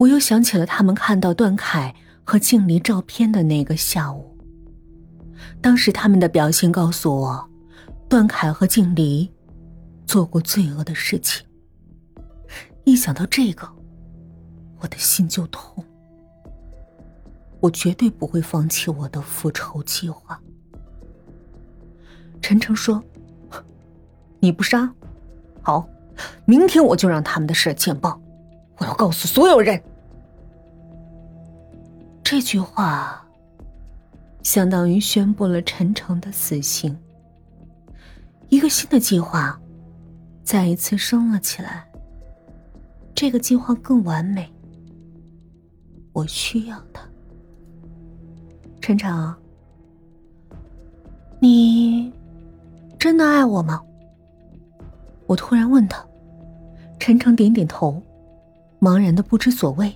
我又想起了他们看到段凯和静离照片的那个下午。当时他们的表现告诉我，段凯和静离做过罪恶的事情。一想到这个，我的心就痛。我绝对不会放弃我的复仇计划。陈诚说：“你不杀，好，明天我就让他们的事见报，我要告诉所有人。”这句话相当于宣布了陈诚的死刑。一个新的计划再一次升了起来。这个计划更完美，我需要它。陈诚，你真的爱我吗？我突然问他。陈诚点点头，茫然的不知所谓。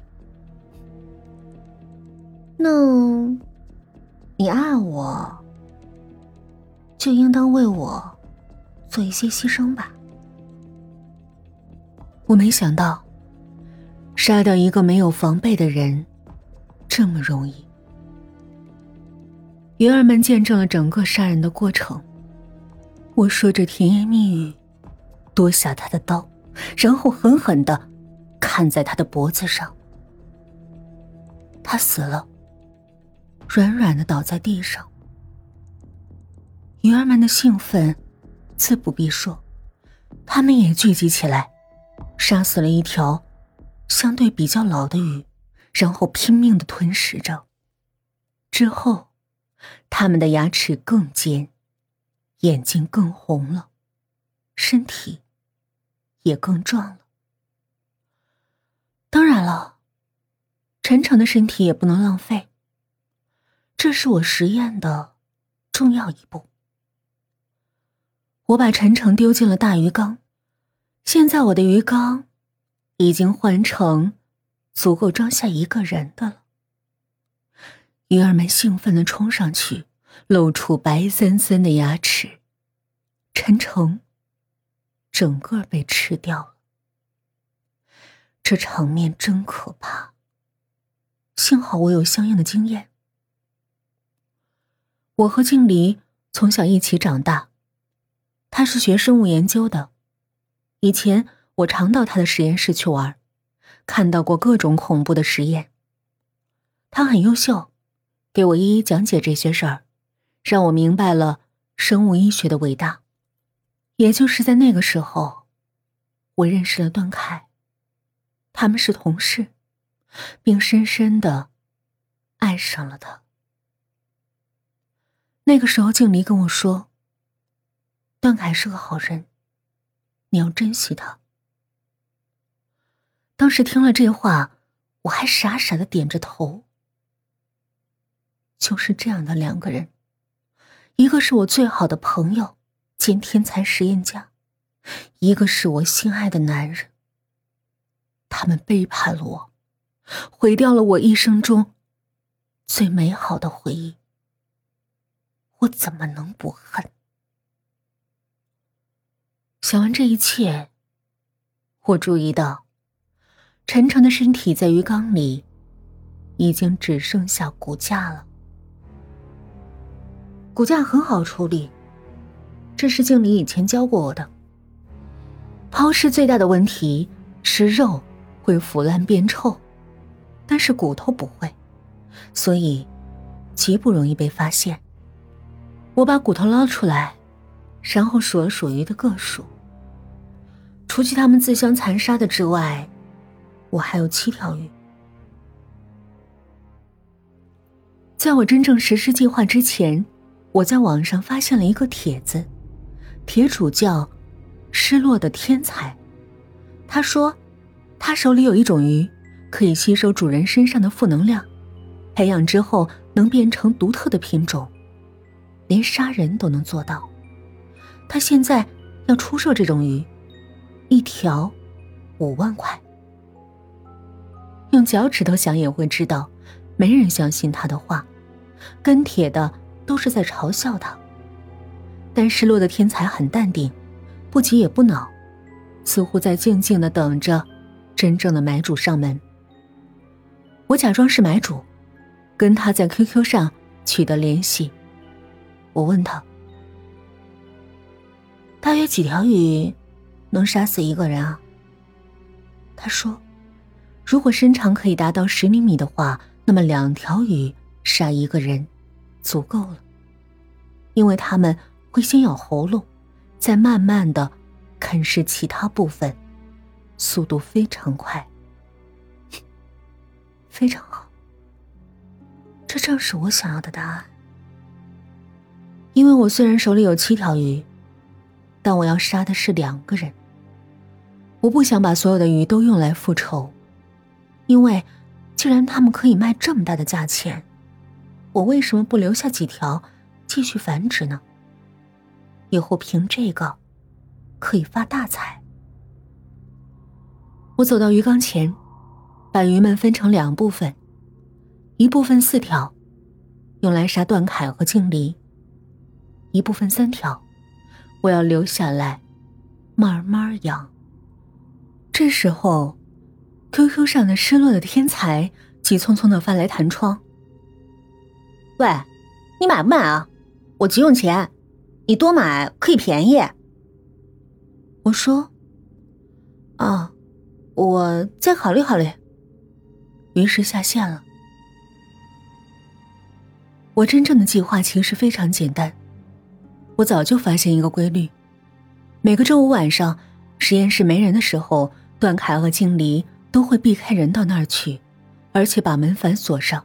那，你爱我，就应当为我做一些牺牲吧。我没想到，杀掉一个没有防备的人这么容易。鱼儿们见证了整个杀人的过程。我说着甜言蜜语，夺下他的刀，然后狠狠的砍在他的脖子上。他死了，软软的倒在地上。鱼儿们的兴奋，自不必说，他们也聚集起来，杀死了一条相对比较老的鱼，然后拼命的吞食着。之后。他们的牙齿更尖，眼睛更红了，身体也更壮了。当然了，陈诚的身体也不能浪费。这是我实验的重要一步。我把陈诚丢进了大鱼缸，现在我的鱼缸已经换成足够装下一个人的了。鱼儿们兴奋的冲上去，露出白森森的牙齿。陈诚整个被吃掉了，这场面真可怕。幸好我有相应的经验。我和静离从小一起长大，他是学生物研究的，以前我常到他的实验室去玩，看到过各种恐怖的实验。他很优秀。给我一一讲解这些事儿，让我明白了生物医学的伟大。也就是在那个时候，我认识了段凯，他们是同事，并深深的爱上了他。那个时候，静离跟我说：“段凯是个好人，你要珍惜他。”当时听了这话，我还傻傻的点着头。就是这样的两个人，一个是我最好的朋友兼天才实验家，一个是我心爱的男人。他们背叛了我，毁掉了我一生中最美好的回忆。我怎么能不恨？想完这一切，我注意到陈诚的身体在鱼缸里已经只剩下骨架了。骨架很好处理，这是经理以前教过我的。抛尸最大的问题是肉会腐烂变臭，但是骨头不会，所以极不容易被发现。我把骨头捞出来，然后数了数鱼的个数。除去他们自相残杀的之外，我还有七条鱼。在我真正实施计划之前。我在网上发现了一个帖子，帖主叫“失落的天才”。他说，他手里有一种鱼，可以吸收主人身上的负能量，培养之后能变成独特的品种，连杀人都能做到。他现在要出售这种鱼，一条五万块。用脚趾头想也会知道，没人相信他的话。跟帖的。都是在嘲笑他，但失落的天才很淡定，不急也不恼，似乎在静静的等着真正的买主上门。我假装是买主，跟他在 QQ 上取得联系。我问他：“大约几条鱼能杀死一个人啊？”他说：“如果身长可以达到十厘米的话，那么两条鱼杀一个人足够了，因为他们会先咬喉咙，再慢慢的啃食其他部分，速度非常快。”非常好，这正是我想要的答案。因为我虽然手里有七条鱼，但我要杀的是两个人。我不想把所有的鱼都用来复仇，因为既然他们可以卖这么大的价钱，我为什么不留下几条继续繁殖呢？以后凭这个可以发大财。我走到鱼缸前。把鱼们分成两部分，一部分四条，用来杀段凯和静离；一部分三条，我要留下来，慢慢养。这时候，QQ 上的失落的天才急匆匆的翻来弹窗：“喂，你买不买啊？我急用钱，你多买可以便宜。”我说：“啊，我再考虑考虑。”于是下线了。我真正的计划其实非常简单，我早就发现一个规律：每个周五晚上，实验室没人的时候，段凯和静离都会避开人到那儿去，而且把门反锁上。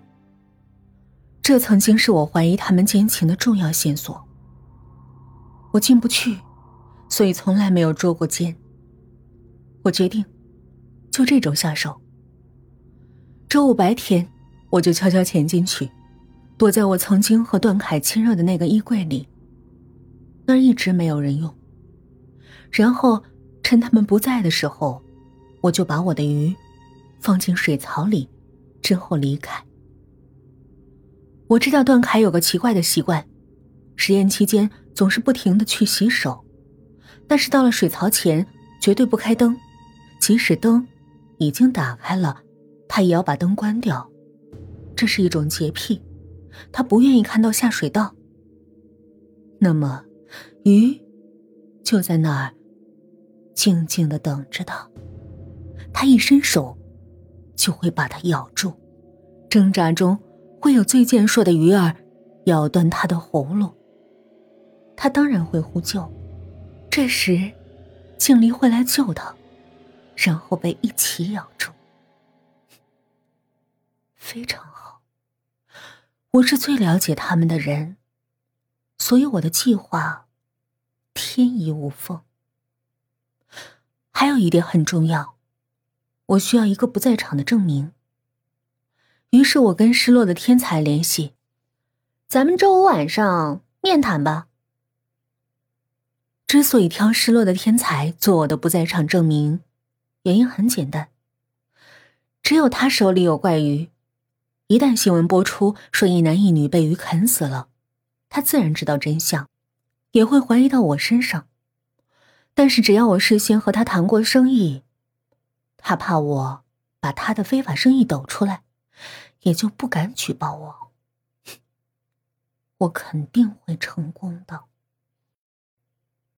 这曾经是我怀疑他们奸情的重要线索。我进不去，所以从来没有捉过奸。我决定，就这种下手。周五白天，我就悄悄潜进去，躲在我曾经和段凯亲热的那个衣柜里。那儿一直没有人用。然后趁他们不在的时候，我就把我的鱼放进水槽里，之后离开。我知道段凯有个奇怪的习惯，实验期间总是不停的去洗手，但是到了水槽前绝对不开灯，即使灯已经打开了。他也要把灯关掉，这是一种洁癖，他不愿意看到下水道。那么，鱼就在那儿静静的等着他，他一伸手就会把它咬住，挣扎中会有最健硕的鱼儿咬断他的喉咙，他当然会呼救，这时静离会来救他，然后被一起咬住。非常好，我是最了解他们的人，所以我的计划天衣无缝。还有一点很重要，我需要一个不在场的证明。于是我跟失落的天才联系，咱们周五晚上面谈吧。之所以挑失落的天才做我的不在场证明，原因很简单，只有他手里有怪鱼。一旦新闻播出说一男一女被鱼啃死了，他自然知道真相，也会怀疑到我身上。但是只要我事先和他谈过生意，他怕我把他的非法生意抖出来，也就不敢举报我。我肯定会成功的。